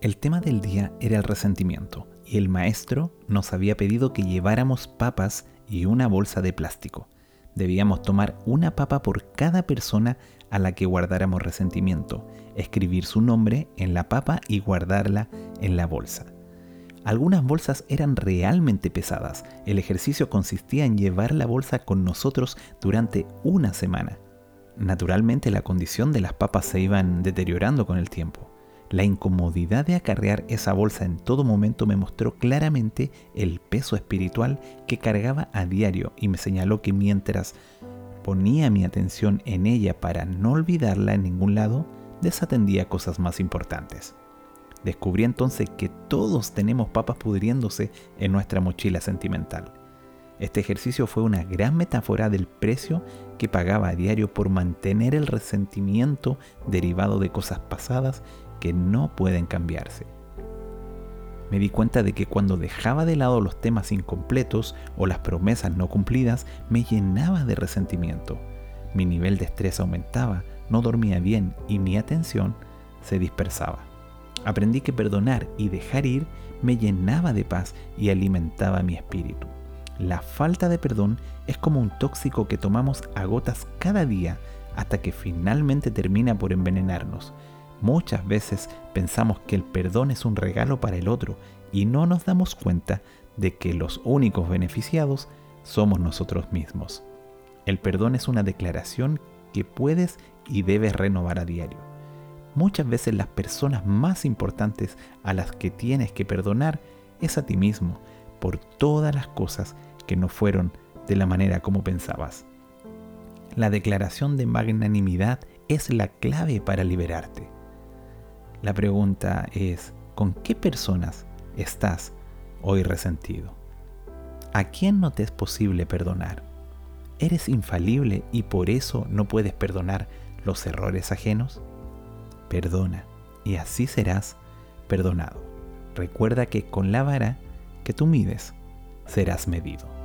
El tema del día era el resentimiento y el maestro nos había pedido que lleváramos papas y una bolsa de plástico. Debíamos tomar una papa por cada persona a la que guardáramos resentimiento, escribir su nombre en la papa y guardarla en la bolsa. Algunas bolsas eran realmente pesadas. El ejercicio consistía en llevar la bolsa con nosotros durante una semana. Naturalmente la condición de las papas se iban deteriorando con el tiempo. La incomodidad de acarrear esa bolsa en todo momento me mostró claramente el peso espiritual que cargaba a diario y me señaló que mientras ponía mi atención en ella para no olvidarla en ningún lado, desatendía cosas más importantes. Descubrí entonces que todos tenemos papas pudriéndose en nuestra mochila sentimental. Este ejercicio fue una gran metáfora del precio que pagaba a diario por mantener el resentimiento derivado de cosas pasadas que no pueden cambiarse. Me di cuenta de que cuando dejaba de lado los temas incompletos o las promesas no cumplidas, me llenaba de resentimiento. Mi nivel de estrés aumentaba, no dormía bien y mi atención se dispersaba. Aprendí que perdonar y dejar ir me llenaba de paz y alimentaba mi espíritu. La falta de perdón es como un tóxico que tomamos a gotas cada día hasta que finalmente termina por envenenarnos. Muchas veces pensamos que el perdón es un regalo para el otro y no nos damos cuenta de que los únicos beneficiados somos nosotros mismos. El perdón es una declaración que puedes y debes renovar a diario. Muchas veces las personas más importantes a las que tienes que perdonar es a ti mismo por todas las cosas que no fueron de la manera como pensabas. La declaración de magnanimidad es la clave para liberarte. La pregunta es, ¿con qué personas estás hoy resentido? ¿A quién no te es posible perdonar? ¿Eres infalible y por eso no puedes perdonar los errores ajenos? Perdona y así serás perdonado. Recuerda que con la vara que tú mides serás medido.